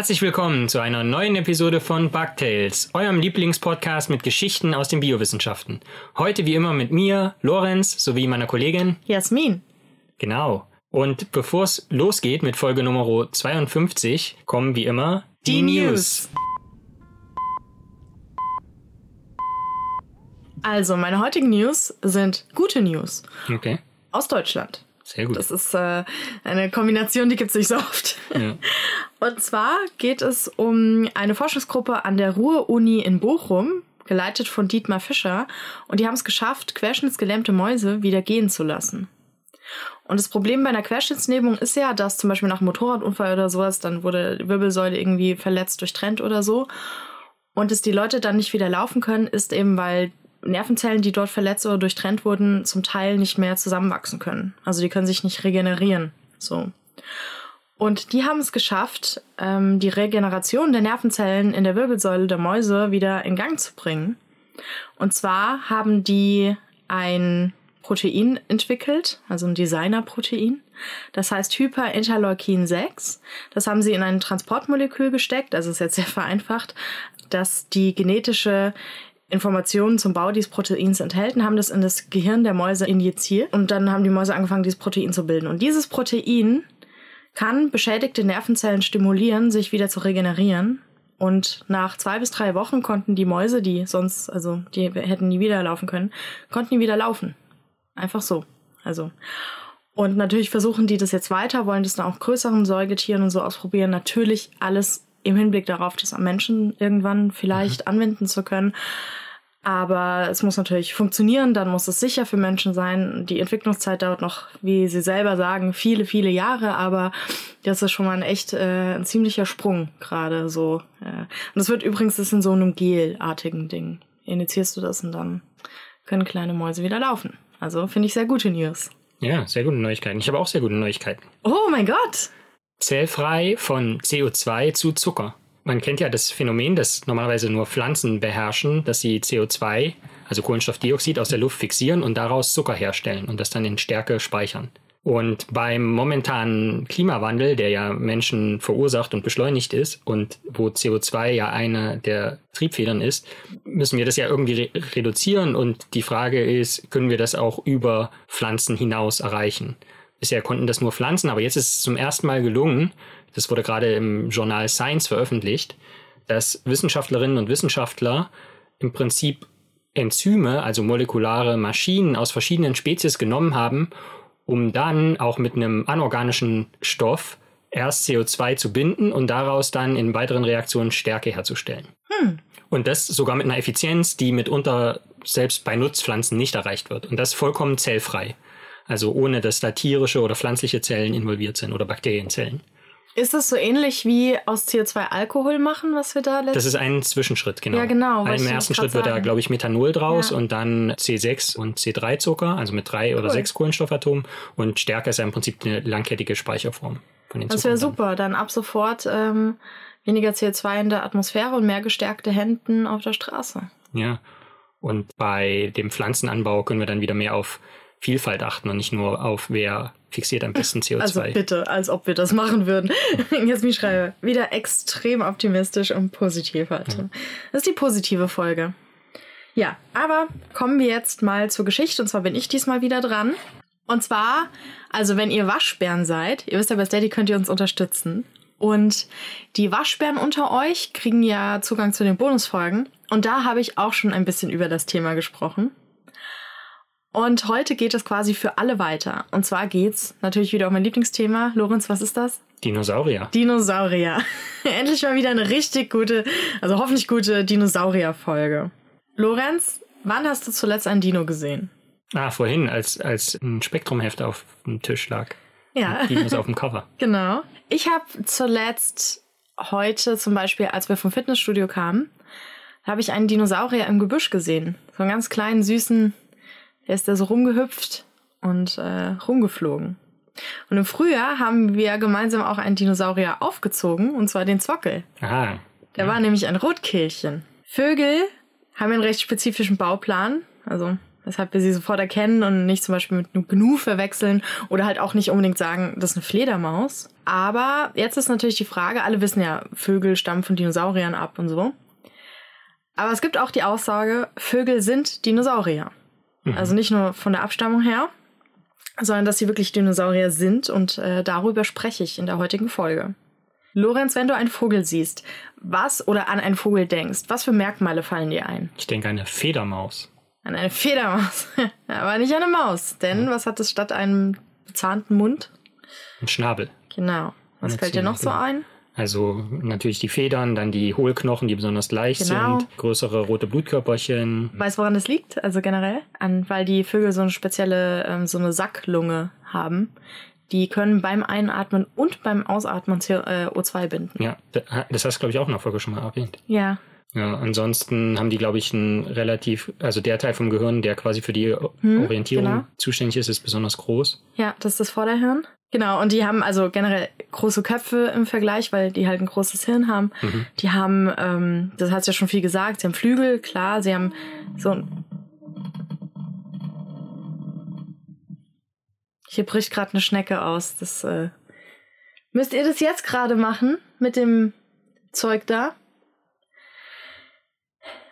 herzlich willkommen zu einer neuen Episode von Bugtails, eurem Lieblingspodcast mit Geschichten aus den Biowissenschaften. Heute wie immer mit mir, Lorenz, sowie meiner Kollegin Jasmin. Genau. Und bevor es losgeht mit Folge Nummer 52, kommen wie immer die, die News. Also, meine heutigen News sind gute News. Okay. Aus Deutschland. Sehr gut. Das ist äh, eine Kombination, die gibt es nicht so oft. Ja. Und zwar geht es um eine Forschungsgruppe an der Ruhr-Uni in Bochum, geleitet von Dietmar Fischer. Und die haben es geschafft, querschnittsgelähmte Mäuse wieder gehen zu lassen. Und das Problem bei einer Querschnittslähmung ist ja, dass zum Beispiel nach einem Motorradunfall oder sowas, dann wurde die Wirbelsäule irgendwie verletzt, durchtrennt oder so. Und dass die Leute dann nicht wieder laufen können, ist eben, weil Nervenzellen, die dort verletzt oder durchtrennt wurden, zum Teil nicht mehr zusammenwachsen können. Also die können sich nicht regenerieren. So. Und die haben es geschafft, ähm, die Regeneration der Nervenzellen in der Wirbelsäule der Mäuse wieder in Gang zu bringen. Und zwar haben die ein Protein entwickelt, also ein Designer-Protein. Das heißt Hyperinterleukin 6. Das haben sie in ein Transportmolekül gesteckt, also ist jetzt sehr vereinfacht, dass die genetische Informationen zum Bau dieses Proteins enthalten, haben das in das Gehirn der Mäuse injiziert und dann haben die Mäuse angefangen, dieses Protein zu bilden. Und dieses Protein kann beschädigte Nervenzellen stimulieren, sich wieder zu regenerieren. Und nach zwei bis drei Wochen konnten die Mäuse, die sonst, also die hätten nie wieder laufen können, konnten nie wieder laufen. Einfach so. Also. Und natürlich versuchen die das jetzt weiter, wollen das dann auch größeren Säugetieren und so ausprobieren. Natürlich alles im Hinblick darauf, das am Menschen irgendwann vielleicht mhm. anwenden zu können. Aber es muss natürlich funktionieren, dann muss es sicher für Menschen sein. Die Entwicklungszeit dauert noch, wie Sie selber sagen, viele, viele Jahre, aber das ist schon mal ein echt äh, ein ziemlicher Sprung gerade so. Äh. Und das wird übrigens das in so einem gelartigen Ding. Initiierst du das und dann können kleine Mäuse wieder laufen. Also finde ich sehr gute News. Ja, sehr gute Neuigkeiten. Ich habe auch sehr gute Neuigkeiten. Oh mein Gott! Zellfrei von CO2 zu Zucker. Man kennt ja das Phänomen, das normalerweise nur Pflanzen beherrschen, dass sie CO2, also Kohlenstoffdioxid, aus der Luft fixieren und daraus Zucker herstellen und das dann in Stärke speichern. Und beim momentanen Klimawandel, der ja Menschen verursacht und beschleunigt ist und wo CO2 ja eine der Triebfedern ist, müssen wir das ja irgendwie re reduzieren. Und die Frage ist, können wir das auch über Pflanzen hinaus erreichen? Bisher konnten das nur Pflanzen, aber jetzt ist es zum ersten Mal gelungen, das wurde gerade im Journal Science veröffentlicht, dass Wissenschaftlerinnen und Wissenschaftler im Prinzip Enzyme, also molekulare Maschinen aus verschiedenen Spezies genommen haben, um dann auch mit einem anorganischen Stoff erst CO2 zu binden und daraus dann in weiteren Reaktionen Stärke herzustellen. Hm. Und das sogar mit einer Effizienz, die mitunter selbst bei Nutzpflanzen nicht erreicht wird. Und das vollkommen zellfrei. Also ohne dass da tierische oder pflanzliche Zellen involviert sind oder Bakterienzellen. Ist das so ähnlich wie aus CO2 Alkohol machen, was wir da letztens? Das ist ein Zwischenschritt, genau. Ja, genau. Im ersten Schritt wird da, glaube ich, Methanol draus ja. und dann C6 und C3-Zucker, also mit drei cool. oder sechs Kohlenstoffatomen. Und Stärke ist ja im Prinzip eine langkettige Speicherform von den Das wäre super. Dann ab sofort ähm, weniger CO2 in der Atmosphäre und mehr gestärkte Händen auf der Straße. Ja. Und bei dem Pflanzenanbau können wir dann wieder mehr auf Vielfalt achten und nicht nur auf, wer fixiert am besten CO2. Also bitte, als ob wir das machen würden. Jetzt mich schreibe. Wieder extrem optimistisch und positiv heute. Das ist die positive Folge. Ja, aber kommen wir jetzt mal zur Geschichte. Und zwar bin ich diesmal wieder dran. Und zwar, also wenn ihr Waschbären seid, ihr wisst ja, bei Steady könnt ihr uns unterstützen. Und die Waschbären unter euch kriegen ja Zugang zu den Bonusfolgen. Und da habe ich auch schon ein bisschen über das Thema gesprochen. Und heute geht es quasi für alle weiter. Und zwar geht's natürlich wieder um mein Lieblingsthema. Lorenz, was ist das? Dinosaurier. Dinosaurier. Endlich mal wieder eine richtig gute, also hoffentlich gute Dinosaurier-Folge. Lorenz, wann hast du zuletzt ein Dino gesehen? Ah, vorhin, als, als ein Spektrumheft auf dem Tisch lag. Ja. Dinos auf dem Cover. Genau. Ich habe zuletzt heute zum Beispiel, als wir vom Fitnessstudio kamen, habe ich einen Dinosaurier im Gebüsch gesehen. So einen ganz kleinen, süßen der ist da so rumgehüpft und äh, rumgeflogen. Und im Frühjahr haben wir gemeinsam auch einen Dinosaurier aufgezogen, und zwar den Zockel. Aha. Der ja. war nämlich ein Rotkehlchen. Vögel haben einen recht spezifischen Bauplan. Also, weshalb wir sie sofort erkennen und nicht zum Beispiel mit Gnu verwechseln oder halt auch nicht unbedingt sagen, das ist eine Fledermaus. Aber jetzt ist natürlich die Frage, alle wissen ja, Vögel stammen von Dinosauriern ab und so. Aber es gibt auch die Aussage, Vögel sind Dinosaurier. Mhm. Also nicht nur von der Abstammung her, sondern dass sie wirklich Dinosaurier sind und äh, darüber spreche ich in der heutigen Folge. Lorenz, wenn du einen Vogel siehst, was oder an einen Vogel denkst, was für Merkmale fallen dir ein? Ich denke an eine Fledermaus. An eine Fledermaus. Aber nicht an eine Maus. Denn ja. was hat es statt einem bezahnten Mund? Ein Schnabel. Genau. Was fällt dir noch so ein? Also natürlich die Federn, dann die Hohlknochen, die besonders leicht genau. sind, größere rote Blutkörperchen. Weißt du, woran das liegt? Also generell? An, weil die Vögel so eine spezielle, ähm, so eine Sacklunge haben. Die können beim Einatmen und beim Ausatmen CO2 äh, binden. Ja, das hast du, glaube ich, auch in der Folge schon mal erwähnt. Ja. Ja, ansonsten haben die, glaube ich, ein relativ, also der Teil vom Gehirn, der quasi für die hm, Orientierung genau. zuständig ist, ist besonders groß. Ja, das ist das Vorderhirn. Genau, und die haben also generell große Köpfe im Vergleich, weil die halt ein großes Hirn haben. Mhm. Die haben, ähm, das hat ja schon viel gesagt, sie haben Flügel, klar, sie haben so ein. Hier bricht gerade eine Schnecke aus. Das äh, müsst ihr das jetzt gerade machen mit dem Zeug da?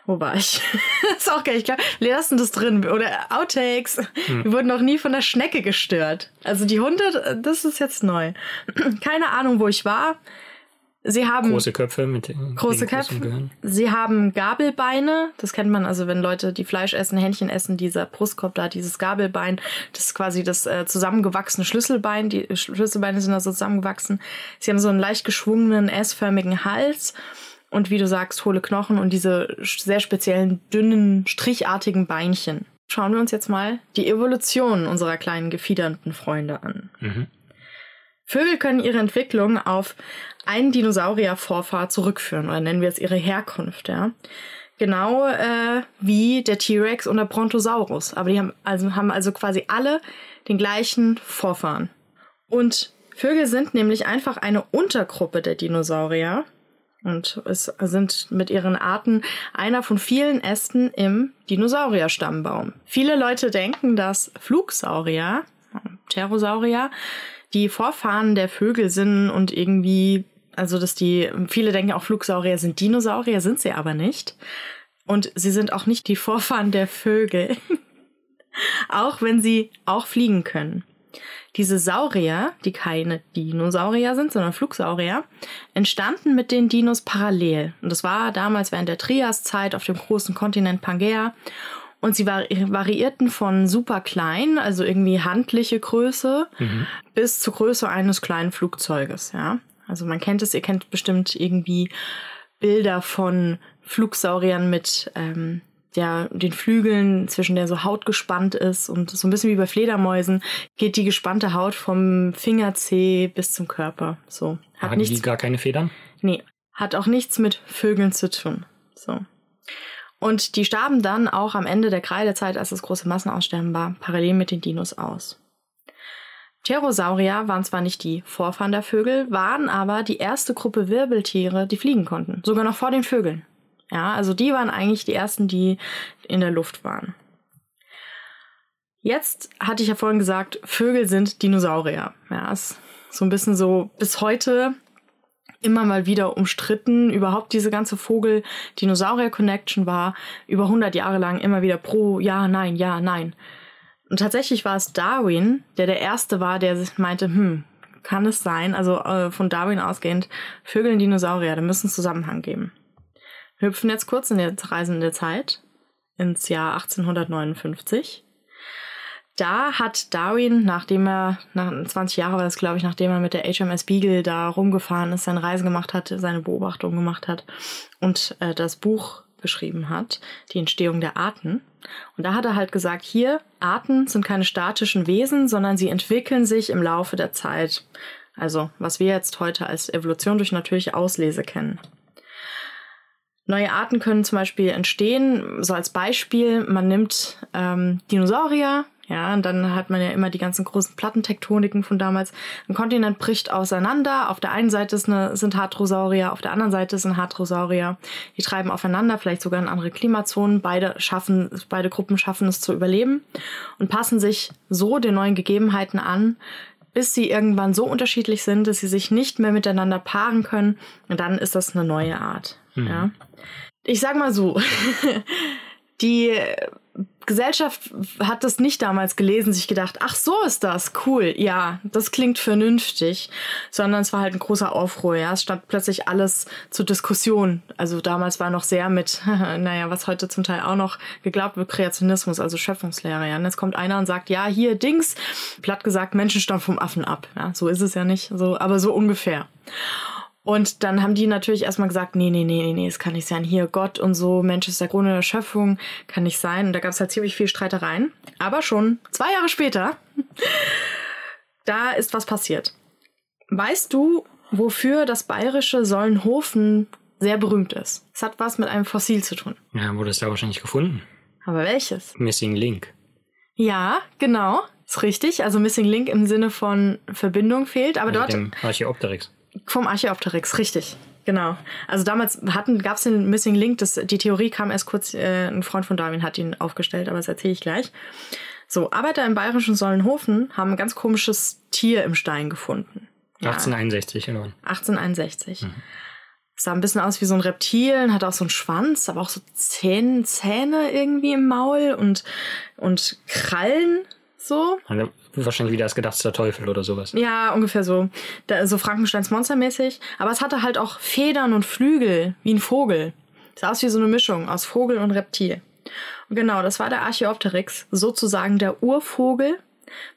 Wo war ich? ist auch geil. Ich glaube, wir lassen das drin. Oder Outtakes. Hm. Wir wurden noch nie von der Schnecke gestört. Also die Hunde, das ist jetzt neu. Keine Ahnung, wo ich war. Sie haben große Köpfe mit große Köpfe. Sie haben Gabelbeine. Das kennt man also, wenn Leute, die Fleisch essen, Hähnchen essen, dieser Brustkorb da, dieses Gabelbein. Das ist quasi das äh, zusammengewachsene Schlüsselbein. Die Schlüsselbeine sind also zusammengewachsen. Sie haben so einen leicht geschwungenen S-förmigen Hals und wie du sagst, hohle Knochen und diese sehr speziellen, dünnen, strichartigen Beinchen. Schauen wir uns jetzt mal die Evolution unserer kleinen gefiedernden Freunde an. Mhm. Vögel können ihre Entwicklung auf einen Dinosaurier-Vorfahr zurückführen, oder nennen wir es ihre Herkunft, ja. Genau äh, wie der T-Rex und der Brontosaurus. Aber die haben also, haben also quasi alle den gleichen Vorfahren. Und Vögel sind nämlich einfach eine Untergruppe der Dinosaurier, und es sind mit ihren Arten einer von vielen Ästen im Dinosaurier-Stammbaum. Viele Leute denken, dass Flugsaurier, Pterosaurier, die Vorfahren der Vögel sind und irgendwie, also dass die, viele denken auch Flugsaurier sind Dinosaurier, sind sie aber nicht. Und sie sind auch nicht die Vorfahren der Vögel, auch wenn sie auch fliegen können. Diese Saurier, die keine Dinosaurier sind, sondern Flugsaurier, entstanden mit den Dinos parallel. Und das war damals während der Triaszeit auf dem großen Kontinent Pangea. Und sie variierten von super klein, also irgendwie handliche Größe, mhm. bis zur Größe eines kleinen Flugzeuges, ja. Also man kennt es, ihr kennt bestimmt irgendwie Bilder von Flugsauriern mit ähm, der, den Flügeln, zwischen der so Haut gespannt ist und so ein bisschen wie bei Fledermäusen geht die gespannte Haut vom Fingerzeh bis zum Körper. So. Hat Haben nichts, die gar keine Federn? Nee. Hat auch nichts mit Vögeln zu tun. So. Und die starben dann auch am Ende der Kreidezeit, als das große Massenaussterben war, parallel mit den Dinos aus. Pterosaurier waren zwar nicht die Vorfahren der Vögel, waren aber die erste Gruppe Wirbeltiere, die fliegen konnten. Sogar noch vor den Vögeln. Ja, also die waren eigentlich die ersten, die in der Luft waren. Jetzt hatte ich ja vorhin gesagt, Vögel sind Dinosaurier. Ja, ist so ein bisschen so bis heute immer mal wieder umstritten. Überhaupt diese ganze Vogel-Dinosaurier-Connection war über 100 Jahre lang immer wieder pro Ja, Nein, Ja, Nein. Und tatsächlich war es Darwin, der der Erste war, der meinte, hm, kann es sein, also äh, von Darwin ausgehend, Vögel und Dinosaurier, da müssen einen Zusammenhang geben hüpfen jetzt kurz in der reisende Zeit ins Jahr 1859. Da hat Darwin, nachdem er, nach 20 Jahre war das, glaube ich, nachdem er mit der HMS Beagle da rumgefahren ist, seine Reisen gemacht hat, seine Beobachtung gemacht hat und äh, das Buch geschrieben hat, die Entstehung der Arten. Und da hat er halt gesagt, hier, Arten sind keine statischen Wesen, sondern sie entwickeln sich im Laufe der Zeit. Also, was wir jetzt heute als Evolution durch natürliche Auslese kennen. Neue Arten können zum Beispiel entstehen, so als Beispiel, man nimmt ähm, Dinosaurier, Ja, und dann hat man ja immer die ganzen großen Plattentektoniken von damals. Ein Kontinent bricht auseinander. Auf der einen Seite ist eine, sind Hadrosaurier, auf der anderen Seite sind Hadrosaurier. Die treiben aufeinander, vielleicht sogar in andere Klimazonen. Beide schaffen, beide Gruppen schaffen es zu überleben und passen sich so den neuen Gegebenheiten an, bis sie irgendwann so unterschiedlich sind, dass sie sich nicht mehr miteinander paaren können. Und dann ist das eine neue Art. Mhm. Ja. Ich sag mal so, die Gesellschaft hat das nicht damals gelesen, sich gedacht, ach so ist das, cool, ja, das klingt vernünftig, sondern es war halt ein großer Aufruhr, ja, es stand plötzlich alles zur Diskussion. Also damals war noch sehr mit, naja, was heute zum Teil auch noch geglaubt wird, Kreationismus, also Schöpfungslehre, ja. Und jetzt kommt einer und sagt, ja, hier Dings, platt gesagt, Menschen stammen vom Affen ab, ja, so ist es ja nicht, so, aber so ungefähr. Und dann haben die natürlich erstmal gesagt, nee, nee, nee, nee, nee, es kann nicht sein. Hier Gott und so, Mensch ist der Grund der Schöpfung, kann nicht sein. Und da gab es halt ziemlich viel Streitereien. Aber schon zwei Jahre später, da ist was passiert. Weißt du, wofür das bayerische Sollenhofen sehr berühmt ist? Es hat was mit einem Fossil zu tun. Ja, wurde es da wahrscheinlich gefunden. Aber welches? Missing Link. Ja, genau. Ist richtig. Also Missing Link im Sinne von Verbindung fehlt. Aber also dort. Dem Archäopteryx. Vom Archäopteryx, richtig. Genau. Also damals gab es den Missing Link, das, die Theorie kam erst kurz, äh, ein Freund von Darwin hat ihn aufgestellt, aber das erzähle ich gleich. So, Arbeiter im bayerischen Sollenhofen haben ein ganz komisches Tier im Stein gefunden. Ja. 1861, genau. 1861. Mhm. Sah ein bisschen aus wie so ein Reptil, hat auch so einen Schwanz, aber auch so Zähne, Zähne irgendwie im Maul und, und Krallen so. Also wahrscheinlich wieder als gedachter Teufel oder sowas. Ja, ungefähr so. Da, so Frankensteins Monstermäßig. Aber es hatte halt auch Federn und Flügel, wie ein Vogel. Sah aus wie so eine Mischung aus Vogel und Reptil. Und genau, das war der Archaeopteryx, sozusagen der Urvogel.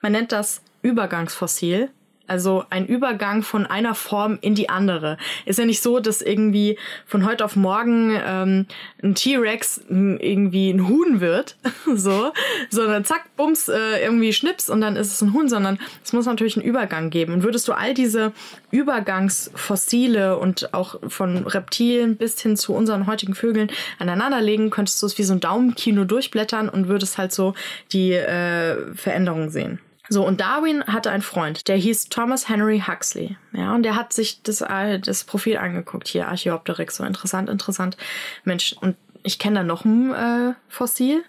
Man nennt das Übergangsfossil. Also ein Übergang von einer Form in die andere. Ist ja nicht so, dass irgendwie von heute auf morgen ähm, ein T-Rex irgendwie ein Huhn wird, so, sondern zack, bums, äh, irgendwie schnips und dann ist es ein Huhn, sondern es muss natürlich einen Übergang geben. Und würdest du all diese Übergangsfossile und auch von Reptilien bis hin zu unseren heutigen Vögeln aneinanderlegen, könntest du es wie so ein Daumenkino durchblättern und würdest halt so die äh, Veränderungen sehen. So, und Darwin hatte einen Freund, der hieß Thomas Henry Huxley. Ja, und der hat sich das, äh, das Profil angeguckt. Hier, Archaeopteryx, so interessant, interessant. Mensch, und ich kenne da noch ein äh, Fossil.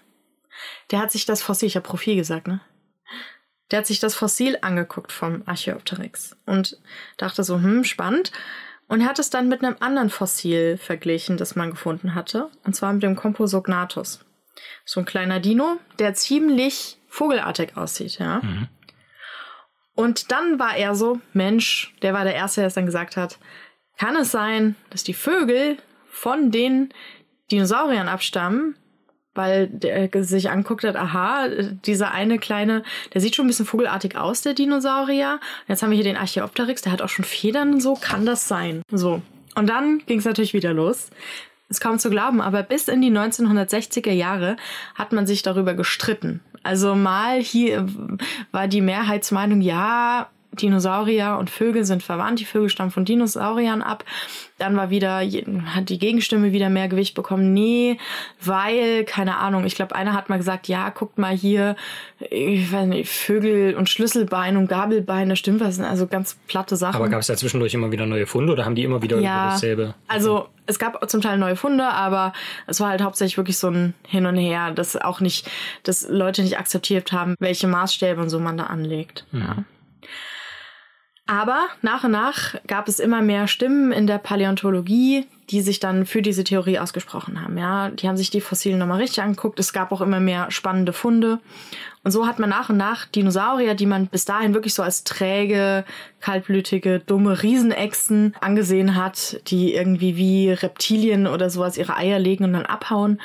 Der hat sich das Fossil, ich habe Profil gesagt, ne? Der hat sich das Fossil angeguckt vom Archaeopteryx und dachte so, hm, spannend. Und hat es dann mit einem anderen Fossil verglichen, das man gefunden hatte. Und zwar mit dem Composognathus. So ein kleiner Dino, der ziemlich vogelartig aussieht, ja. Mhm. Und dann war er so, Mensch, der war der Erste, der es dann gesagt hat, kann es sein, dass die Vögel von den Dinosauriern abstammen, weil der sich anguckt hat, aha, dieser eine kleine, der sieht schon ein bisschen vogelartig aus, der Dinosaurier. Und jetzt haben wir hier den Archaeopteryx, der hat auch schon Federn und so, kann das sein? So. Und dann ging es natürlich wieder los. Ist kaum zu glauben, aber bis in die 1960er Jahre hat man sich darüber gestritten. Also mal hier war die Mehrheitsmeinung, ja, Dinosaurier und Vögel sind verwandt. Die Vögel stammen von Dinosauriern ab. Dann war wieder, hat die Gegenstimme wieder mehr Gewicht bekommen. Nee, weil, keine Ahnung, ich glaube, einer hat mal gesagt, ja, guckt mal hier, ich weiß nicht, Vögel und Schlüsselbein und Gabelbeine, stimmt was? Also ganz platte Sachen. Aber gab es da zwischendurch immer wieder neue Funde oder haben die immer wieder ja, dasselbe? Also es gab zum Teil neue Funde, aber es war halt hauptsächlich wirklich so ein Hin und Her, dass auch nicht, dass Leute nicht akzeptiert haben, welche Maßstäbe und so man da anlegt. Mhm. Ja. Aber nach und nach gab es immer mehr Stimmen in der Paläontologie, die sich dann für diese Theorie ausgesprochen haben. Ja, die haben sich die Fossilien nochmal richtig angeguckt. Es gab auch immer mehr spannende Funde. Und so hat man nach und nach Dinosaurier, die man bis dahin wirklich so als träge, kaltblütige, dumme Riesenechsen angesehen hat, die irgendwie wie Reptilien oder sowas ihre Eier legen und dann abhauen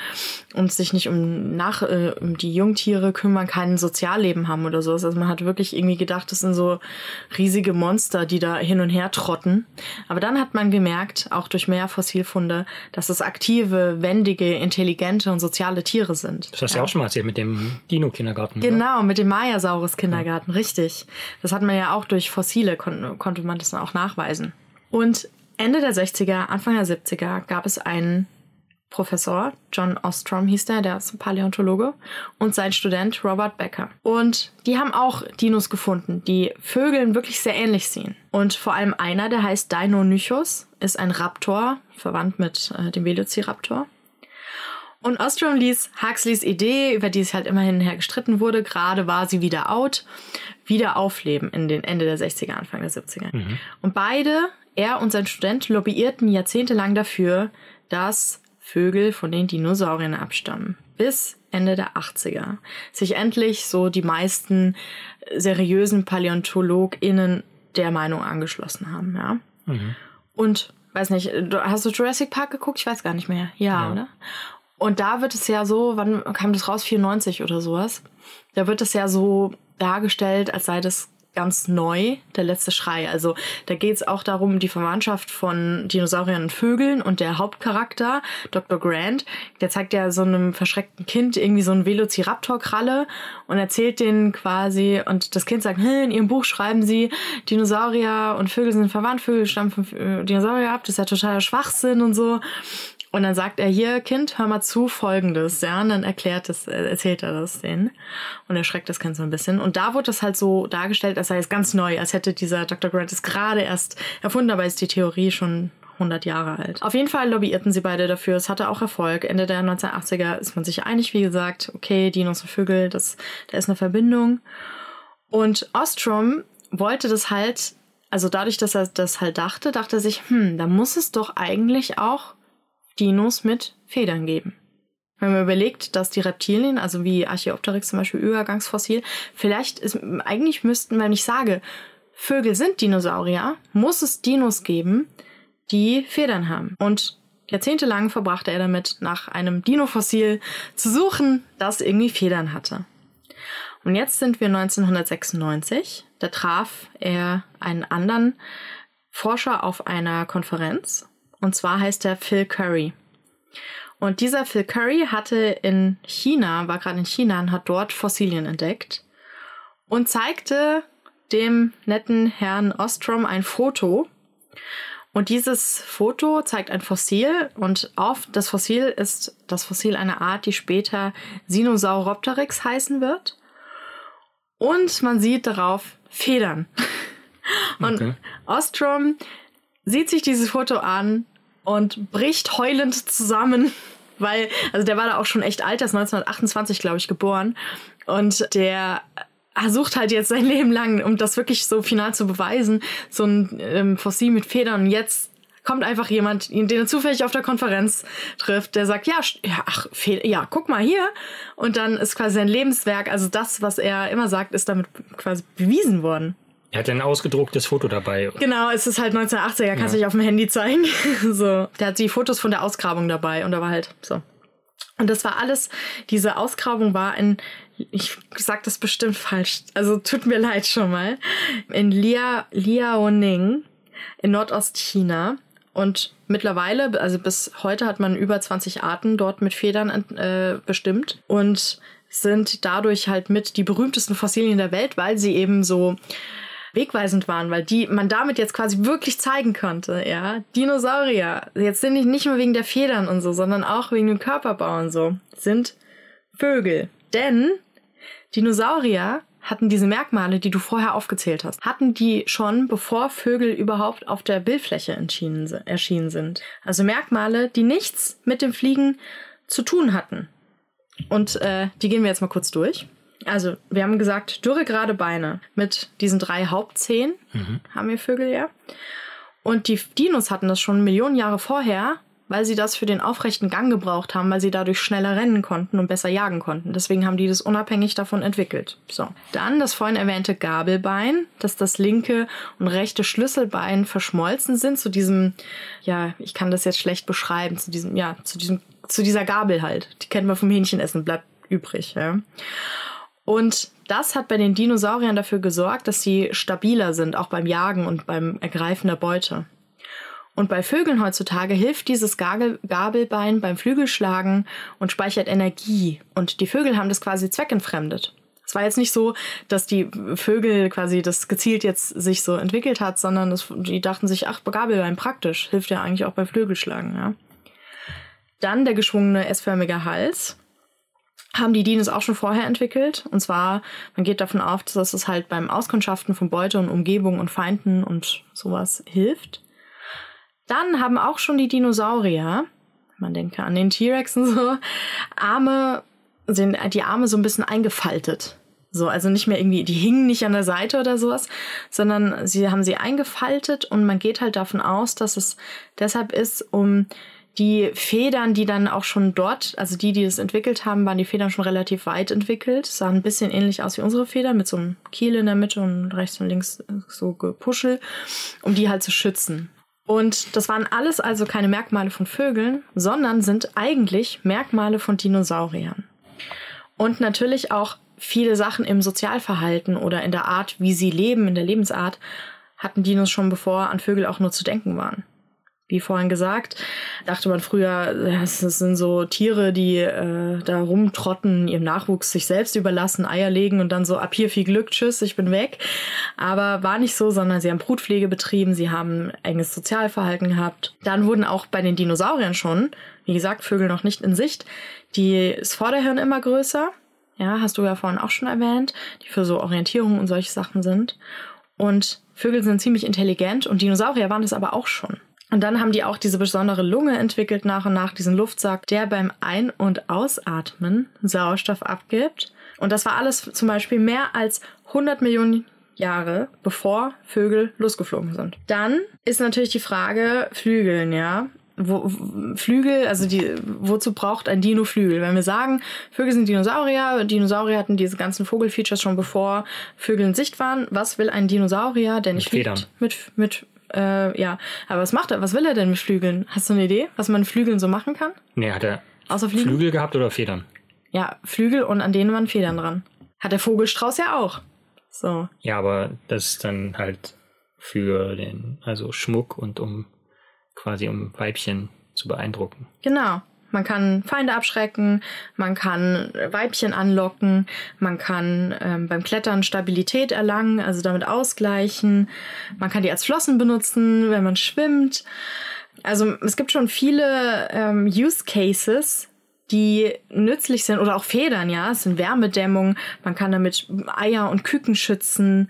und sich nicht um, nach, äh, um die Jungtiere kümmern, kein Sozialleben haben oder sowas. Also man hat wirklich irgendwie gedacht, das sind so riesige Monster, die da hin und her trotten. Aber dann hat man gemerkt, auch durch mehr Fossilfunde, dass es aktive, wendige, intelligente und soziale Tiere sind. Das hast du ja auch schon mal erzählt mit dem Dino-Kindergarten. Genau, mit dem Mayasaurus-Kindergarten, ja. richtig. Das hat man ja auch durch Fossile, kon konnte man das auch nachweisen. Und Ende der 60er, Anfang der 70er gab es einen Professor, John Ostrom hieß der, der ist ein Paläontologe, und sein Student Robert Becker. Und die haben auch Dinos gefunden, die Vögeln wirklich sehr ähnlich sehen. Und vor allem einer, der heißt Deinonychus, ist ein Raptor, verwandt mit äh, dem Velociraptor. Und Ostrom ließ Huxleys Idee, über die es halt immerhin her gestritten wurde, gerade war sie wieder out, wieder aufleben in den Ende der 60er, Anfang der 70er. Mhm. Und beide, er und sein Student, lobbyierten jahrzehntelang dafür, dass Vögel von den Dinosauriern abstammen. Bis Ende der 80er sich endlich so die meisten seriösen PaläontologInnen der Meinung angeschlossen haben, ja. Mhm. Und weiß nicht, hast du Jurassic Park geguckt? Ich weiß gar nicht mehr. Ja, ja. oder? Und da wird es ja so, wann kam das raus? 94 oder sowas. Da wird es ja so dargestellt, als sei das ganz neu, der letzte Schrei. Also da geht es auch darum, die Verwandtschaft von Dinosauriern und Vögeln und der Hauptcharakter, Dr. Grant, der zeigt ja so einem verschreckten Kind irgendwie so einen Velociraptor-Kralle und erzählt denen quasi, und das Kind sagt, in ihrem Buch schreiben sie, Dinosaurier und Vögel sind verwandt, Vögel stammen von äh, Dinosaurier ab, das ist ja totaler Schwachsinn und so. Und dann sagt er hier, Kind, hör mal zu, folgendes, ja, und dann erklärt es, äh, erzählt er das denen. Und er schreckt das Kind so ein bisschen. Und da wurde das halt so dargestellt, als sei es ganz neu, als hätte dieser Dr. Grant es gerade erst erfunden, aber ist die Theorie schon 100 Jahre alt. Auf jeden Fall lobbyierten sie beide dafür. Es hatte auch Erfolg. Ende der 1980er ist man sich einig, wie gesagt, okay, Dinos und Vögel, das, da ist eine Verbindung. Und Ostrom wollte das halt, also dadurch, dass er das halt dachte, dachte er sich, hm, da muss es doch eigentlich auch Dinos mit Federn geben. Wenn man überlegt, dass die Reptilien, also wie Archaeopteryx zum Beispiel, Übergangsfossil, vielleicht ist, eigentlich müssten, wenn ich sage, Vögel sind Dinosaurier, muss es Dinos geben, die Federn haben. Und jahrzehntelang verbrachte er damit, nach einem Dinofossil zu suchen, das irgendwie Federn hatte. Und jetzt sind wir 1996. Da traf er einen anderen Forscher auf einer Konferenz und zwar heißt er Phil Curry. Und dieser Phil Curry hatte in China, war gerade in China und hat dort Fossilien entdeckt und zeigte dem netten Herrn Ostrom ein Foto. Und dieses Foto zeigt ein Fossil und auf das Fossil ist das Fossil einer Art, die später Sinosauropteryx heißen wird. Und man sieht darauf Federn. Und okay. Ostrom sieht sich dieses Foto an und bricht heulend zusammen, weil, also der war da auch schon echt alt, der ist 1928, glaube ich, geboren. Und der sucht halt jetzt sein Leben lang, um das wirklich so final zu beweisen, so ein ähm, Fossil mit Federn. Und jetzt kommt einfach jemand, den er zufällig auf der Konferenz trifft, der sagt, ja, ja, ach, ja, guck mal hier. Und dann ist quasi sein Lebenswerk, also das, was er immer sagt, ist damit quasi bewiesen worden. Er hat ein ausgedrucktes Foto dabei. Genau, es ist halt 1980er, kannst du ja. dich auf dem Handy zeigen. so. Der hat die Fotos von der Ausgrabung dabei und da war halt so. Und das war alles, diese Ausgrabung war in, ich sag das bestimmt falsch, also tut mir leid schon mal, in Lia, Liaoning in Nordostchina. Und mittlerweile, also bis heute hat man über 20 Arten dort mit Federn äh, bestimmt und sind dadurch halt mit die berühmtesten Fossilien der Welt, weil sie eben so wegweisend waren, weil die man damit jetzt quasi wirklich zeigen konnte, ja. Dinosaurier, jetzt sind nicht nur wegen der Federn und so, sondern auch wegen dem Körperbau und so, sind Vögel. Denn Dinosaurier hatten diese Merkmale, die du vorher aufgezählt hast, hatten die schon, bevor Vögel überhaupt auf der Bildfläche erschienen sind. Also Merkmale, die nichts mit dem Fliegen zu tun hatten. Und äh, die gehen wir jetzt mal kurz durch. Also, wir haben gesagt, dürre gerade Beine mit diesen drei Hauptzehen mhm. haben wir Vögel ja. Und die Dinos hatten das schon Millionen Jahre vorher, weil sie das für den aufrechten Gang gebraucht haben, weil sie dadurch schneller rennen konnten und besser jagen konnten. Deswegen haben die das unabhängig davon entwickelt. So. Dann das vorhin erwähnte Gabelbein, dass das linke und rechte Schlüsselbein verschmolzen sind zu diesem, ja, ich kann das jetzt schlecht beschreiben, zu diesem, ja, zu diesem, zu dieser Gabel halt. Die kennt man vom Hähnchenessen, bleibt übrig, ja. Und das hat bei den Dinosauriern dafür gesorgt, dass sie stabiler sind, auch beim Jagen und beim Ergreifen der Beute. Und bei Vögeln heutzutage hilft dieses Gabelbein beim Flügelschlagen und speichert Energie. Und die Vögel haben das quasi zweckentfremdet. Es war jetzt nicht so, dass die Vögel quasi das gezielt jetzt sich so entwickelt hat, sondern das, die dachten sich, ach, Gabelbein praktisch, hilft ja eigentlich auch beim Flügelschlagen, ja. Dann der geschwungene S-förmige Hals. Haben die Dinos auch schon vorher entwickelt. Und zwar, man geht davon aus, dass es halt beim Auskundschaften von Beute und Umgebung und Feinden und sowas hilft. Dann haben auch schon die Dinosaurier, man denke an den T-Rex und so, Arme, sind die Arme so ein bisschen eingefaltet. So, also nicht mehr irgendwie, die hingen nicht an der Seite oder sowas, sondern sie haben sie eingefaltet und man geht halt davon aus, dass es deshalb ist, um die Federn, die dann auch schon dort, also die, die es entwickelt haben, waren die Federn schon relativ weit entwickelt. Sahen ein bisschen ähnlich aus wie unsere Federn, mit so einem Kiel in der Mitte und rechts und links so gepuschel, um die halt zu schützen. Und das waren alles also keine Merkmale von Vögeln, sondern sind eigentlich Merkmale von Dinosauriern. Und natürlich auch viele Sachen im Sozialverhalten oder in der Art, wie sie leben, in der Lebensart, hatten Dinos schon bevor an Vögel auch nur zu denken waren. Wie vorhin gesagt, dachte man früher, das sind so Tiere, die äh, da rumtrotten, ihrem Nachwuchs sich selbst überlassen, Eier legen und dann so ab hier viel Glück, tschüss, ich bin weg. Aber war nicht so, sondern sie haben Brutpflege betrieben, sie haben enges Sozialverhalten gehabt. Dann wurden auch bei den Dinosauriern schon, wie gesagt, Vögel noch nicht in Sicht, die, das Vorderhirn immer größer, ja, hast du ja vorhin auch schon erwähnt, die für so Orientierung und solche Sachen sind. Und Vögel sind ziemlich intelligent und Dinosaurier waren das aber auch schon. Und dann haben die auch diese besondere Lunge entwickelt nach und nach, diesen Luftsack, der beim Ein- und Ausatmen Sauerstoff abgibt. Und das war alles zum Beispiel mehr als 100 Millionen Jahre, bevor Vögel losgeflogen sind. Dann ist natürlich die Frage Flügeln, ja wo, Flügel, also die, wozu braucht ein Dino Flügel? Wenn wir sagen, Vögel sind Dinosaurier, Dinosaurier hatten diese ganzen Vogelfeatures schon bevor Vögel in Sicht waren. Was will ein Dinosaurier, der nicht mit Federn. fliegt, mit, mit äh, ja, aber was macht er? Was will er denn mit Flügeln? Hast du eine Idee, was man mit Flügeln so machen kann? Nee, hat er Außer Flügel gehabt oder Federn? Ja, Flügel und an denen waren Federn dran. Hat der Vogelstrauß ja auch. So. Ja, aber das ist dann halt für den, also Schmuck und um quasi um Weibchen zu beeindrucken. Genau. Man kann Feinde abschrecken, man kann Weibchen anlocken, man kann ähm, beim Klettern Stabilität erlangen, also damit ausgleichen. Man kann die als Flossen benutzen, wenn man schwimmt. Also es gibt schon viele ähm, Use Cases, die nützlich sind oder auch Federn, ja. Es sind Wärmedämmung. Man kann damit Eier und Küken schützen.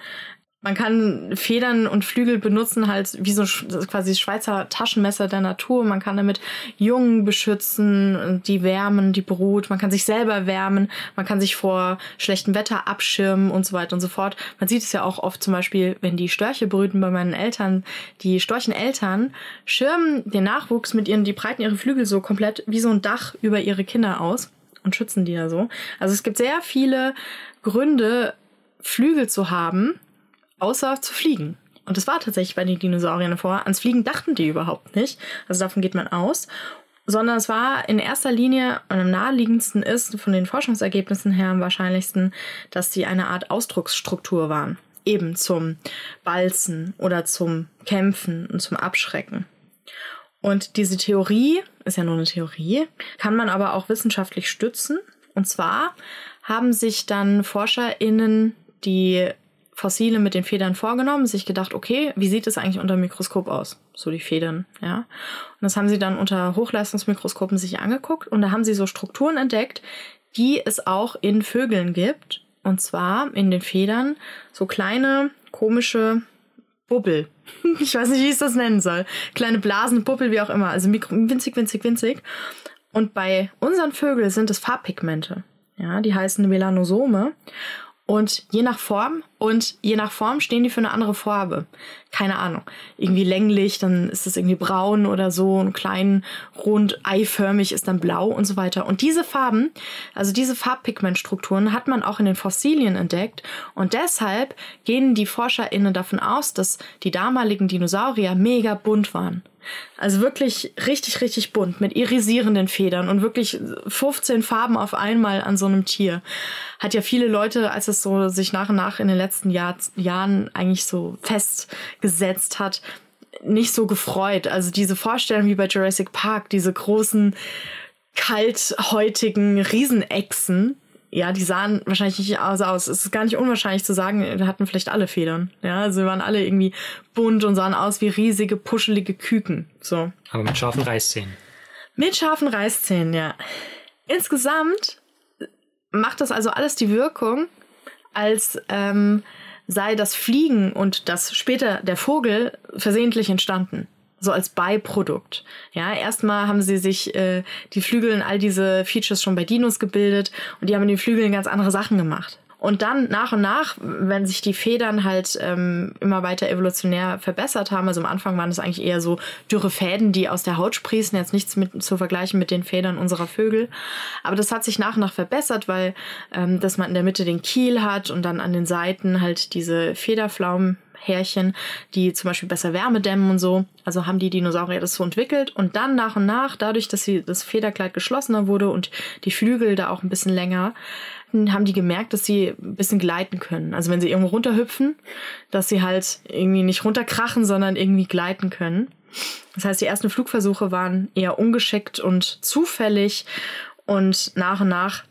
Man kann Federn und Flügel benutzen, halt wie so quasi Schweizer Taschenmesser der Natur. Man kann damit Jungen beschützen, die wärmen, die Brut. Man kann sich selber wärmen. Man kann sich vor schlechtem Wetter abschirmen und so weiter und so fort. Man sieht es ja auch oft zum Beispiel, wenn die Störche brüten bei meinen Eltern. Die Storcheneltern schirmen den Nachwuchs mit ihren, die breiten ihre Flügel so komplett wie so ein Dach über ihre Kinder aus und schützen die da so. Also es gibt sehr viele Gründe, Flügel zu haben außer zu fliegen. Und das war tatsächlich bei den Dinosauriern vor. Ans Fliegen dachten die überhaupt nicht. Also davon geht man aus. Sondern es war in erster Linie und am naheliegendsten ist von den Forschungsergebnissen her am wahrscheinlichsten, dass sie eine Art Ausdrucksstruktur waren. Eben zum Balzen oder zum Kämpfen und zum Abschrecken. Und diese Theorie, ist ja nur eine Theorie, kann man aber auch wissenschaftlich stützen. Und zwar haben sich dann ForscherInnen die Fossile mit den Federn vorgenommen, sich gedacht, okay, wie sieht es eigentlich unter dem Mikroskop aus? So die Federn, ja. Und das haben sie dann unter Hochleistungsmikroskopen sich angeguckt und da haben sie so Strukturen entdeckt, die es auch in Vögeln gibt. Und zwar in den Federn so kleine, komische Bubbel. ich weiß nicht, wie ich das nennen soll. Kleine Blasen, Bubbel, wie auch immer. Also mikro, winzig, winzig, winzig. Und bei unseren Vögeln sind es Farbpigmente. Ja, die heißen Melanosome. Und je nach Form und je nach Form stehen die für eine andere Farbe. Keine Ahnung. Irgendwie länglich, dann ist es irgendwie braun oder so, und klein, rund, eiförmig ist dann blau und so weiter. Und diese Farben, also diese Farbpigmentstrukturen hat man auch in den Fossilien entdeckt. Und deshalb gehen die ForscherInnen davon aus, dass die damaligen Dinosaurier mega bunt waren. Also wirklich richtig, richtig bunt mit irisierenden Federn und wirklich 15 Farben auf einmal an so einem Tier. Hat ja viele Leute, als es so sich nach und nach in den letzten Jahr, Jahren eigentlich so festgesetzt hat, nicht so gefreut. Also diese Vorstellung wie bei Jurassic Park, diese großen, kalthäutigen Riesenechsen, ja, die sahen wahrscheinlich nicht aus. Es ist gar nicht unwahrscheinlich zu sagen, wir hatten vielleicht alle Federn. Ja, also wir waren alle irgendwie bunt und sahen aus wie riesige, puschelige Küken. So. Aber mit scharfen Reißzähnen. Mit scharfen Reißzähnen, ja. Insgesamt macht das also alles die Wirkung, als ähm, sei das Fliegen und das später der Vogel versehentlich entstanden. So als Beiprodukt. Ja, erstmal haben sie sich äh, die Flügel und all diese Features schon bei Dinos gebildet und die haben in den Flügeln ganz andere Sachen gemacht. Und dann nach und nach, wenn sich die Federn halt ähm, immer weiter evolutionär verbessert haben, also am Anfang waren es eigentlich eher so dürre Fäden, die aus der Haut sprießen, jetzt nichts mit, zu vergleichen mit den Federn unserer Vögel. Aber das hat sich nach und nach verbessert, weil ähm, dass man in der Mitte den Kiel hat und dann an den Seiten halt diese Federflaumen Härchen, die zum Beispiel besser Wärme dämmen und so. Also haben die Dinosaurier das so entwickelt und dann nach und nach, dadurch, dass sie das Federkleid geschlossener wurde und die Flügel da auch ein bisschen länger, haben die gemerkt, dass sie ein bisschen gleiten können. Also wenn sie irgendwo runterhüpfen, dass sie halt irgendwie nicht runterkrachen, sondern irgendwie gleiten können. Das heißt, die ersten Flugversuche waren eher ungeschickt und zufällig und nach und nach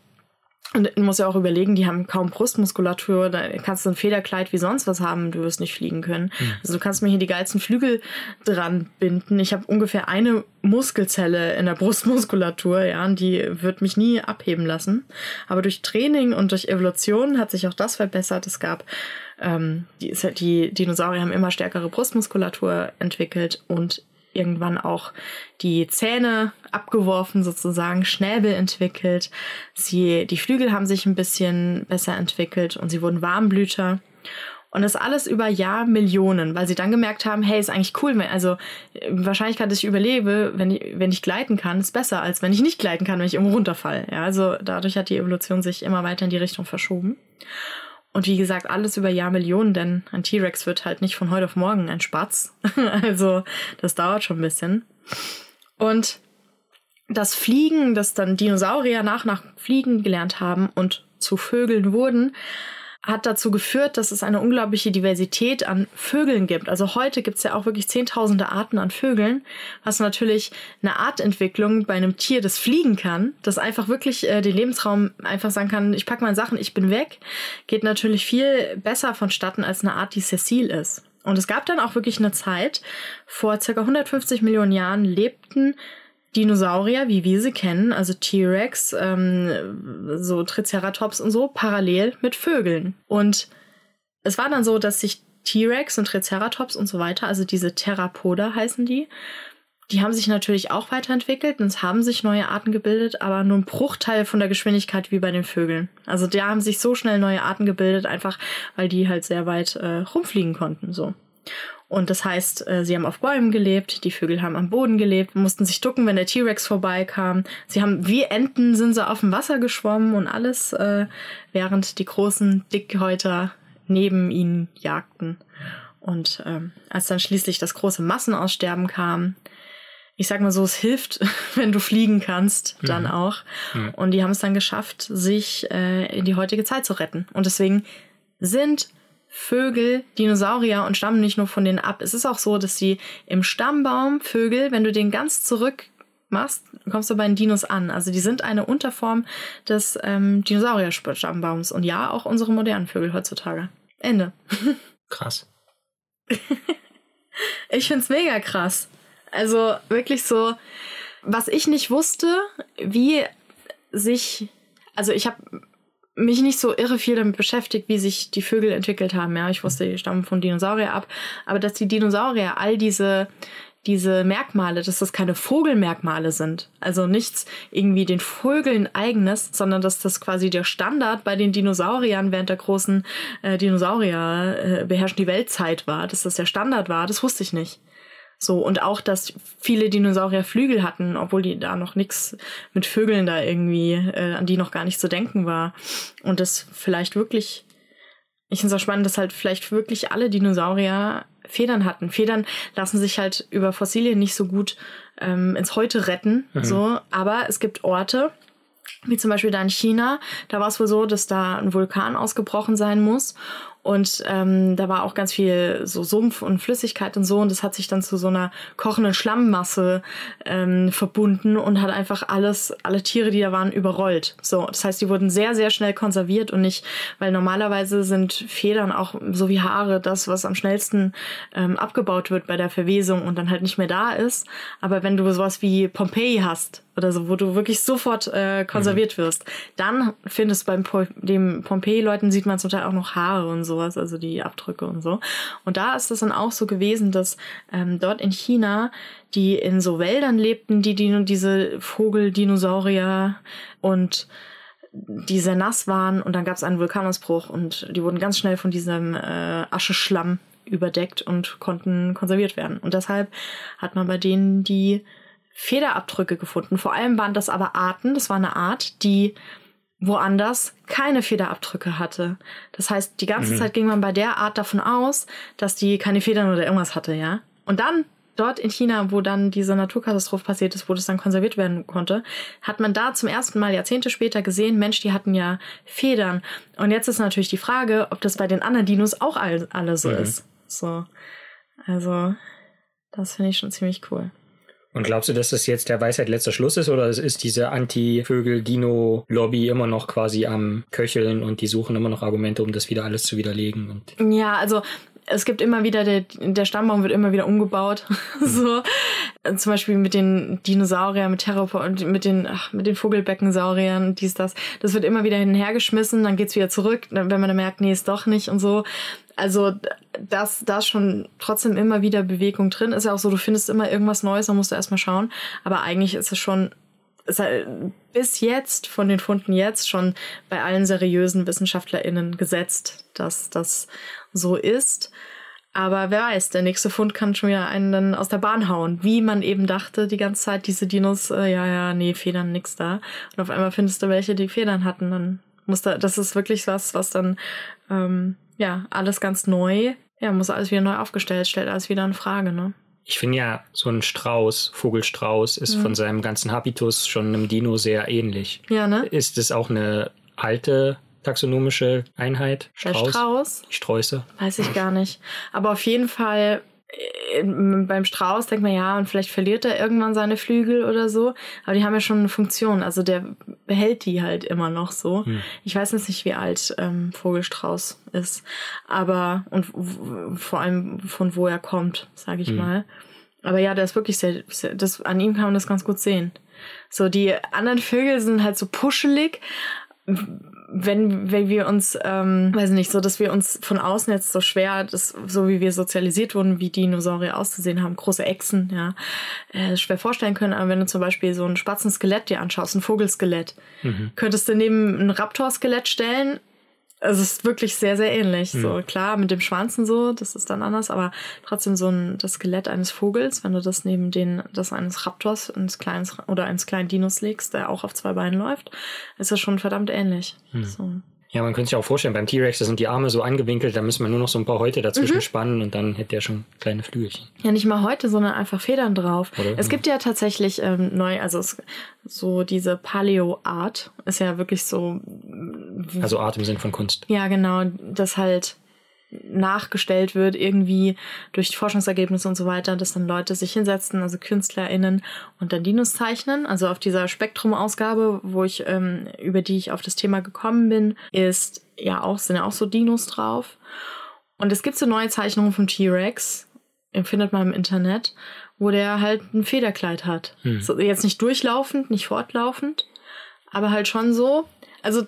und du musst ja auch überlegen, die haben kaum Brustmuskulatur, da kannst du ein Federkleid wie sonst was haben, du wirst nicht fliegen können. Mhm. Also du kannst mir hier die geilsten Flügel dran binden. Ich habe ungefähr eine Muskelzelle in der Brustmuskulatur, ja, und die wird mich nie abheben lassen. Aber durch Training und durch Evolution hat sich auch das verbessert. Es gab ähm, die, die Dinosaurier haben immer stärkere Brustmuskulatur entwickelt und irgendwann auch die Zähne abgeworfen, sozusagen Schnäbel entwickelt. Sie, die Flügel haben sich ein bisschen besser entwickelt und sie wurden Warmblüter. Und das alles über Jahrmillionen, weil sie dann gemerkt haben, hey, ist eigentlich cool, wenn, also Wahrscheinlichkeit, dass ich überlebe, wenn ich, wenn ich gleiten kann, ist besser, als wenn ich nicht gleiten kann, wenn ich irgendwo runterfall. Ja, also dadurch hat die Evolution sich immer weiter in die Richtung verschoben. Und wie gesagt, alles über Jahrmillionen, denn ein T-Rex wird halt nicht von heute auf morgen ein Spatz. also das dauert schon ein bisschen. Und das Fliegen, das dann Dinosaurier nach nach Fliegen gelernt haben und zu Vögeln wurden, hat dazu geführt, dass es eine unglaubliche Diversität an Vögeln gibt. Also heute gibt es ja auch wirklich zehntausende Arten an Vögeln, was natürlich eine Artentwicklung bei einem Tier, das fliegen kann, das einfach wirklich äh, den Lebensraum einfach sagen kann, ich packe meine Sachen, ich bin weg, geht natürlich viel besser vonstatten als eine Art, die sessil ist. Und es gab dann auch wirklich eine Zeit, vor circa 150 Millionen Jahren lebten Dinosaurier, wie wir sie kennen, also T-Rex, ähm, so Triceratops und so, parallel mit Vögeln. Und es war dann so, dass sich T-Rex und Triceratops und so weiter, also diese Theropoda heißen die, die haben sich natürlich auch weiterentwickelt und es haben sich neue Arten gebildet, aber nur ein Bruchteil von der Geschwindigkeit wie bei den Vögeln. Also da haben sich so schnell neue Arten gebildet, einfach weil die halt sehr weit äh, rumfliegen konnten, so. Und das heißt, äh, sie haben auf Bäumen gelebt, die Vögel haben am Boden gelebt, mussten sich ducken, wenn der T-Rex vorbeikam. Sie haben wie Enten sind sie auf dem Wasser geschwommen und alles, äh, während die großen Dickhäuter neben ihnen jagten. Und ähm, als dann schließlich das große Massenaussterben kam, ich sag mal so, es hilft, wenn du fliegen kannst, dann mhm. auch. Mhm. Und die haben es dann geschafft, sich äh, in die heutige Zeit zu retten. Und deswegen sind Vögel Dinosaurier und stammen nicht nur von denen ab. Es ist auch so, dass sie im Stammbaum Vögel, wenn du den ganz zurück machst, kommst du bei den Dinos an. Also die sind eine Unterform des ähm, Dinosaurier-Stammbaums. Und ja, auch unsere modernen Vögel heutzutage. Ende. Krass. ich find's mega krass. Also wirklich so, was ich nicht wusste, wie sich, also ich habe mich nicht so irre viel damit beschäftigt, wie sich die Vögel entwickelt haben. Ja, ich wusste, die stammen von Dinosaurier ab, aber dass die Dinosaurier all diese diese Merkmale, dass das keine Vogelmerkmale sind. Also nichts irgendwie den Vögeln eigenes, sondern dass das quasi der Standard bei den Dinosauriern während der großen äh, Dinosaurier äh, beherrschen die Weltzeit war, dass das der Standard war, das wusste ich nicht. So, und auch, dass viele Dinosaurier Flügel hatten, obwohl die da noch nichts mit Vögeln da irgendwie, äh, an die noch gar nicht zu denken war. Und das vielleicht wirklich, ich finde es auch spannend, dass halt vielleicht wirklich alle Dinosaurier Federn hatten. Federn lassen sich halt über Fossilien nicht so gut ähm, ins Heute retten, mhm. so, aber es gibt Orte, wie zum Beispiel da in China, da war es wohl so, dass da ein Vulkan ausgebrochen sein muss Und ähm, da war auch ganz viel so Sumpf und Flüssigkeit und so. Und das hat sich dann zu so einer kochenden Schlammmasse ähm, verbunden und hat einfach alles, alle Tiere, die da waren, überrollt. So, das heißt, die wurden sehr, sehr schnell konserviert und nicht, weil normalerweise sind Federn auch so wie Haare das, was am schnellsten ähm, abgebaut wird bei der Verwesung und dann halt nicht mehr da ist. Aber wenn du sowas wie Pompeii hast, oder so, wo du wirklich sofort äh, konserviert mhm. wirst. Dann findest du beim po dem Pompeii-Leuten sieht man zum Teil auch noch Haare und sowas, also die Abdrücke und so. Und da ist es dann auch so gewesen, dass ähm, dort in China die in so Wäldern lebten, die, die diese Vogeldinosaurier und die sehr nass waren und dann gab es einen Vulkanausbruch und die wurden ganz schnell von diesem äh, Ascheschlamm überdeckt und konnten konserviert werden. Und deshalb hat man bei denen die Federabdrücke gefunden. Vor allem waren das aber Arten, das war eine Art, die woanders keine Federabdrücke hatte. Das heißt, die ganze mhm. Zeit ging man bei der Art davon aus, dass die keine Federn oder irgendwas hatte, ja. Und dann dort in China, wo dann diese Naturkatastrophe passiert ist, wo das dann konserviert werden konnte, hat man da zum ersten Mal Jahrzehnte später gesehen, Mensch, die hatten ja Federn. Und jetzt ist natürlich die Frage, ob das bei den anderen Dinos auch alle, alle so mhm. ist. So. Also, das finde ich schon ziemlich cool. Und glaubst du, dass das jetzt der Weisheit letzter Schluss ist oder ist diese Anti-Vögel-Dino-Lobby immer noch quasi am Köcheln und die suchen immer noch Argumente, um das wieder alles zu widerlegen? Ja, also es gibt immer wieder, der, der Stammbaum wird immer wieder umgebaut. so, zum Beispiel mit den Dinosauriern, mit und mit den, ach, mit den Vogelbeckensauriern, dies, das. Das wird immer wieder hinhergeschmissen, dann geht's wieder zurück, wenn man dann merkt, nee, ist doch nicht und so also dass da schon trotzdem immer wieder Bewegung drin ist ja auch so, du findest immer irgendwas Neues, dann musst du erstmal schauen. Aber eigentlich ist es schon ist halt bis jetzt, von den Funden jetzt, schon bei allen seriösen WissenschaftlerInnen gesetzt, dass das so ist. Aber wer weiß, der nächste Fund kann schon wieder einen dann aus der Bahn hauen. Wie man eben dachte die ganze Zeit, diese Dinos, äh, ja, ja, nee, Federn, nix da. Und auf einmal findest du welche, die Federn hatten. Dann muss da, das ist wirklich was, was dann ähm, ja, alles ganz neu. Ja, muss alles wieder neu aufgestellt, stellt alles wieder in Frage, ne? Ich finde ja, so ein Strauß, Vogelstrauß, ist ja. von seinem ganzen Habitus schon einem Dino sehr ähnlich. Ja, ne? Ist es auch eine alte taxonomische Einheit? Strauß? Der Strauß? Die Sträuße? Weiß ich gar nicht. Aber auf jeden Fall beim Strauß denkt man ja, und vielleicht verliert er irgendwann seine Flügel oder so. Aber die haben ja schon eine Funktion. Also der behält die halt immer noch so. Hm. Ich weiß jetzt nicht, wie alt ähm, Vogelstrauß ist. Aber, und vor allem von wo er kommt, sage ich hm. mal. Aber ja, der ist wirklich sehr, sehr, das, an ihm kann man das ganz gut sehen. So, die anderen Vögel sind halt so puschelig wenn, wenn wir uns, ähm, weiß nicht, so, dass wir uns von außen jetzt so schwer, das, so wie wir sozialisiert wurden, wie Dinosaurier auszusehen haben, große Echsen, ja, äh, schwer vorstellen können. Aber wenn du zum Beispiel so ein Spatzenskelett dir anschaust, ein Vogelskelett, mhm. könntest du neben ein Raptor-Skelett stellen also es ist wirklich sehr, sehr ähnlich. Mhm. So klar, mit dem Schwanz und so, das ist dann anders, aber trotzdem so ein das Skelett eines Vogels, wenn du das neben den, das eines Raptors eines kleines oder eines kleinen Dinos legst, der auch auf zwei Beinen läuft, ist das schon verdammt ähnlich. Mhm. So. Ja, man könnte sich auch vorstellen, beim T-Rex, da sind die Arme so angewinkelt, da müssen wir nur noch so ein paar Häute dazwischen mhm. spannen und dann hätte er schon kleine Flügelchen. Ja, nicht mal Häute, sondern einfach Federn drauf. Oder? Es gibt ja tatsächlich ähm, neu, also es, so diese Paleo-Art ist ja wirklich so. Also Art im Sinn von Kunst. Ja, genau, das halt nachgestellt wird, irgendwie durch Forschungsergebnisse und so weiter, dass dann Leute sich hinsetzen, also KünstlerInnen und dann Dinos zeichnen. Also auf dieser Spektrum-Ausgabe, wo ich, ähm, über die ich auf das Thema gekommen bin, ist ja auch, sind ja auch so Dinos drauf. Und es gibt so neue Zeichnungen vom T-Rex, findet man im Internet, wo der halt ein Federkleid hat. Hm. So, jetzt nicht durchlaufend, nicht fortlaufend, aber halt schon so. Also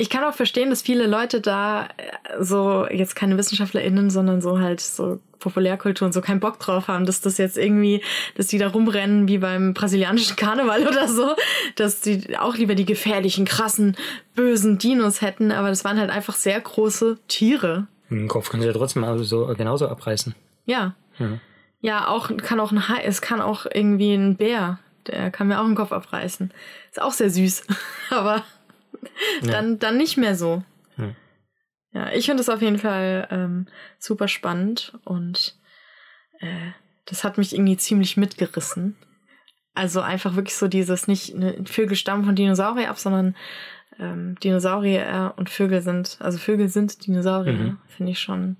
ich kann auch verstehen, dass viele Leute da äh, so, jetzt keine WissenschaftlerInnen, sondern so halt so Populärkultur und so keinen Bock drauf haben, dass das jetzt irgendwie, dass die da rumrennen wie beim brasilianischen Karneval oder so, dass die auch lieber die gefährlichen, krassen, bösen Dinos hätten, aber das waren halt einfach sehr große Tiere. Den Kopf können sie ja trotzdem also so genauso abreißen. Ja. ja. Ja, auch, kann auch ein Hai, es kann auch irgendwie ein Bär, der kann mir auch den Kopf abreißen. Ist auch sehr süß, aber dann, ja. dann nicht mehr so. Ja, ja ich finde es auf jeden Fall ähm, super spannend und äh, das hat mich irgendwie ziemlich mitgerissen. Also einfach wirklich so dieses, nicht ne, Vögel stammen von Dinosaurier ab, sondern ähm, Dinosaurier und Vögel sind, also Vögel sind Dinosaurier, mhm. finde ich schon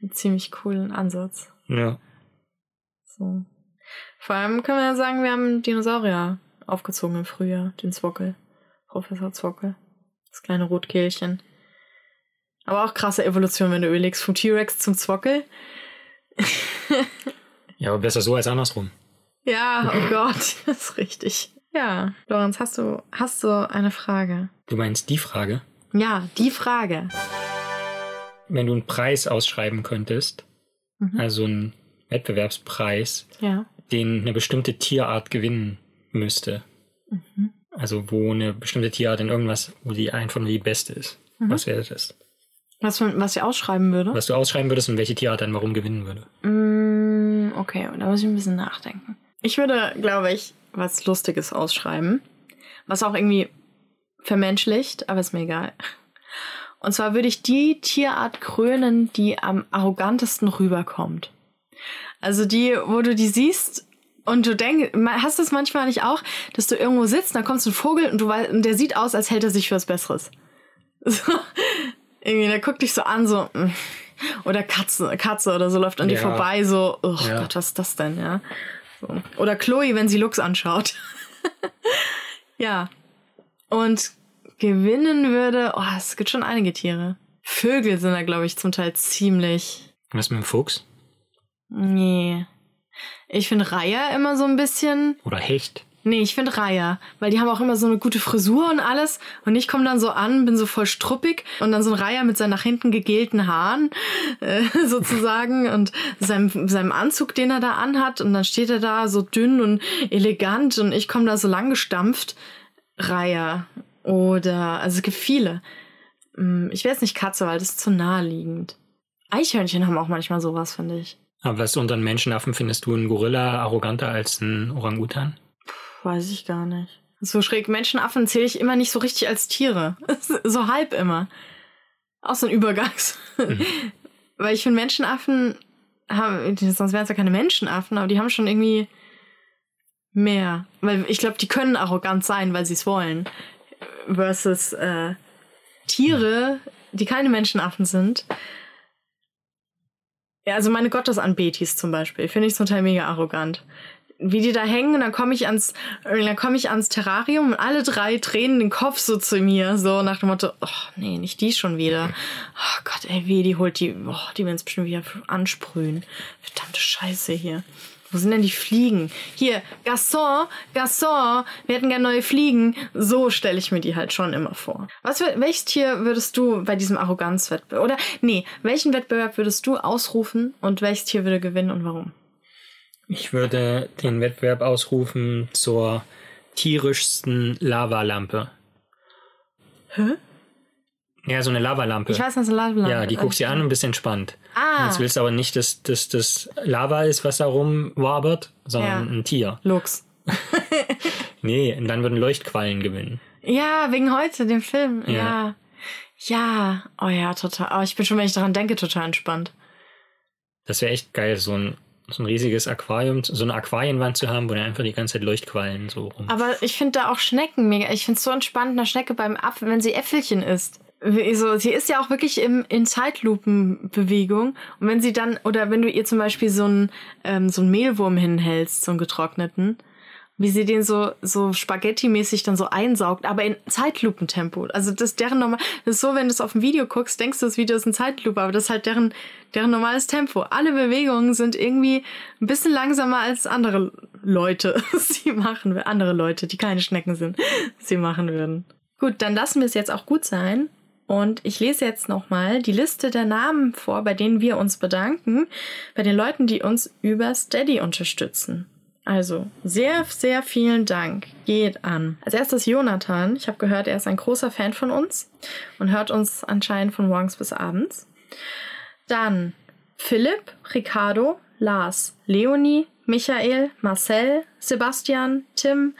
einen ziemlich coolen Ansatz. Ja. So. Vor allem können wir ja sagen, wir haben Dinosaurier aufgezogen im Frühjahr, den Zwockel. Professor Zwockel. Das kleine Rotkehlchen. Aber auch krasse Evolution, wenn du überlegst, vom T-Rex zum Zwockel. ja, aber besser so als andersrum. Ja, oh Gott, das ist richtig. Ja, Lorenz, hast du, hast du eine Frage? Du meinst die Frage? Ja, die Frage. Wenn du einen Preis ausschreiben könntest, mhm. also einen Wettbewerbspreis, ja. den eine bestimmte Tierart gewinnen müsste, mhm. Also wo eine bestimmte Tierart in irgendwas, wo die einfach nur die beste ist, mhm. was wäre das? Was, was ich ausschreiben würde? Was du ausschreiben würdest und welche Tierart dann warum gewinnen würde. Mm, okay, da muss ich ein bisschen nachdenken. Ich würde, glaube ich, was Lustiges ausschreiben, was auch irgendwie vermenschlicht, aber ist mir egal. Und zwar würde ich die Tierart krönen, die am arrogantesten rüberkommt. Also die, wo du die siehst und du denkst, hast du es manchmal nicht auch, dass du irgendwo sitzt, dann kommst ein Vogel und du und der sieht aus, als hält er sich für was Besseres. So, irgendwie, der guckt dich so an, so, mm. oder Katze, Katze oder so läuft an ja. dir vorbei, so, oh ja. Gott, was ist das denn, ja? So. Oder Chloe, wenn sie Lux anschaut. ja. Und gewinnen würde, oh, es gibt schon einige Tiere. Vögel sind da, glaube ich, zum Teil ziemlich. Was mit dem Fuchs? Nee. Ich finde Reiher immer so ein bisschen. Oder Hecht. Nee, ich finde Reiher, weil die haben auch immer so eine gute Frisur und alles. Und ich komme dann so an, bin so voll struppig und dann so ein Reiher mit seinen nach hinten gegelten Haaren äh, sozusagen und seinem, seinem Anzug, den er da anhat. Und dann steht er da so dünn und elegant und ich komme da so lang gestampft. Reiher. Oder, also es gibt viele. Hm, ich weiß nicht Katze, weil das ist zu naheliegend. Eichhörnchen haben auch manchmal sowas, finde ich. Aber was unter einen Menschenaffen findest du einen Gorilla arroganter als ein Orangutan? Weiß ich gar nicht. So schräg Menschenaffen zähle ich immer nicht so richtig als Tiere. so halb immer. Auch so ein Übergangs. Mhm. Weil ich finde, Menschenaffen haben, sonst wären es ja keine Menschenaffen, aber die haben schon irgendwie mehr. Weil ich glaube, die können arrogant sein, weil sie es wollen. Versus äh, Tiere, die keine Menschenaffen sind. Ja, also meine Gottesanbetis zum Beispiel, finde ich zum Teil mega arrogant wie die da hängen und dann komme ich ans, dann komme ich ans Terrarium und alle drei drehen den Kopf so zu mir, so nach dem Motto, oh nee, nicht die schon wieder. Oh Gott, ey, wie, die holt die, oh, die werden es bestimmt wieder ansprühen. Verdammte Scheiße hier. Wo sind denn die Fliegen? Hier, Gasson, Gasson, wir hätten gerne neue Fliegen. So stelle ich mir die halt schon immer vor. Was, welches Tier würdest du bei diesem Arroganzwettbewerb, oder, nee, welchen Wettbewerb würdest du ausrufen und welches Tier würde gewinnen und warum? Ich würde den Wettbewerb ausrufen zur tierischsten Lavalampe. Hä? Ja, so eine Lavalampe. Ich weiß, was eine Lavalampe Ja, die guckst dir an und bist entspannt. Ah. Jetzt willst du aber nicht, dass das Lava ist, was da rumwabert, sondern ja. ein Tier. Lux. nee, und dann würden Leuchtquallen gewinnen. Ja, wegen heute, dem Film. Ja. Ja. ja. Oh ja, total. Aber oh, ich bin schon, wenn ich daran denke, total entspannt. Das wäre echt geil, so ein so ein riesiges Aquarium, so eine Aquarienwand zu haben, wo dann einfach die ganze Zeit Leuchtquallen so rum. Aber ich finde da auch Schnecken mega. Ich finde es so entspannt, eine Schnecke beim Apfel, wenn sie Äpfelchen isst. So, sie ist ja auch wirklich im, in Zeitlupenbewegung. Und wenn sie dann, oder wenn du ihr zum Beispiel so einen, ähm, so einen Mehlwurm hinhältst, so einen getrockneten, wie sie den so, so Spaghetti-mäßig dann so einsaugt, aber in Zeitlupentempo. Also das ist deren normal, das ist so, wenn du es auf dem Video guckst, denkst du, das Video ist in Zeitlupe, aber das ist halt deren, deren normales Tempo. Alle Bewegungen sind irgendwie ein bisschen langsamer als andere Leute sie machen, andere Leute, die keine Schnecken sind, sie machen würden. Gut, dann lassen wir es jetzt auch gut sein. Und ich lese jetzt nochmal die Liste der Namen vor, bei denen wir uns bedanken, bei den Leuten, die uns über Steady unterstützen. Also, sehr, sehr vielen Dank. Geht an. Als erstes Jonathan. Ich habe gehört, er ist ein großer Fan von uns und hört uns anscheinend von morgens bis abends. Dann Philipp, Ricardo, Lars, Leonie, Michael, Marcel, Sebastian, Tim,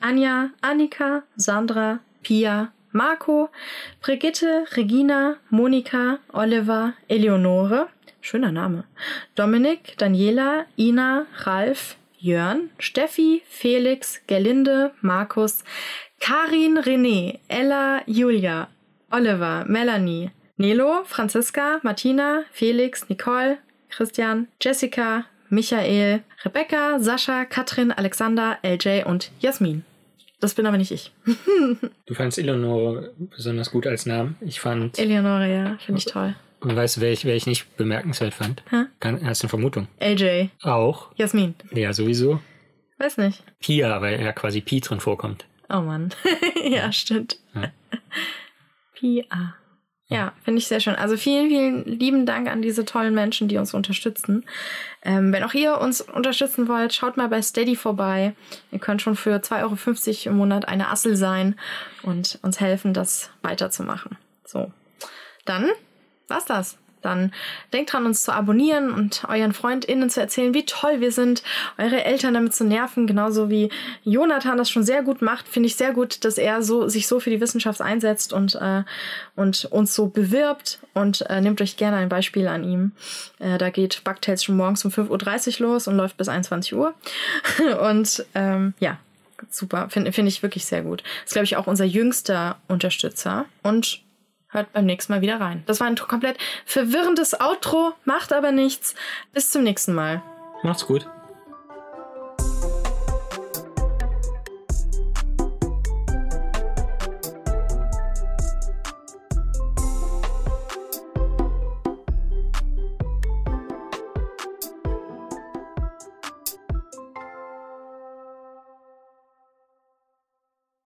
Anja, Annika, Sandra, Pia, Marco, Brigitte, Regina, Monika, Oliver, Eleonore, schöner Name, Dominik, Daniela, Ina, Ralf, Jörn, Steffi, Felix, Gerlinde, Markus, Karin, René, Ella, Julia, Oliver, Melanie, Nelo, Franziska, Martina, Felix, Nicole, Christian, Jessica, Michael, Rebecca, Sascha, Katrin, Alexander, LJ und Jasmin. Das bin aber nicht ich. du fandst Eleonore besonders gut als Namen. Ich fand. Eleonore, ja, finde ich toll. Und weißt du, wer ich, wer ich nicht bemerkenswert fand? Hä? hast du eine Vermutung? LJ. Auch. Jasmin. Ja, sowieso. Weiß nicht. Pia, weil ja quasi Pi drin vorkommt. Oh Mann. ja, stimmt. Ja. Pia. Ja, finde ich sehr schön. Also vielen, vielen lieben Dank an diese tollen Menschen, die uns unterstützen. Ähm, wenn auch ihr uns unterstützen wollt, schaut mal bei Steady vorbei. Ihr könnt schon für 2,50 Euro im Monat eine Assel sein und uns helfen, das weiterzumachen. So, dann war's das dann denkt dran, uns zu abonnieren und euren FreundInnen zu erzählen, wie toll wir sind, eure Eltern damit zu nerven, genauso wie Jonathan das schon sehr gut macht. Finde ich sehr gut, dass er so, sich so für die Wissenschaft einsetzt und, äh, und uns so bewirbt und äh, nehmt euch gerne ein Beispiel an ihm. Äh, da geht Bugtails schon morgens um 5.30 Uhr los und läuft bis 21 Uhr. und ähm, ja, super. Finde find ich wirklich sehr gut. Ist, glaube ich, auch unser jüngster Unterstützer. Und Hört beim nächsten Mal wieder rein. Das war ein komplett verwirrendes Outro, macht aber nichts. Bis zum nächsten Mal. Macht's gut.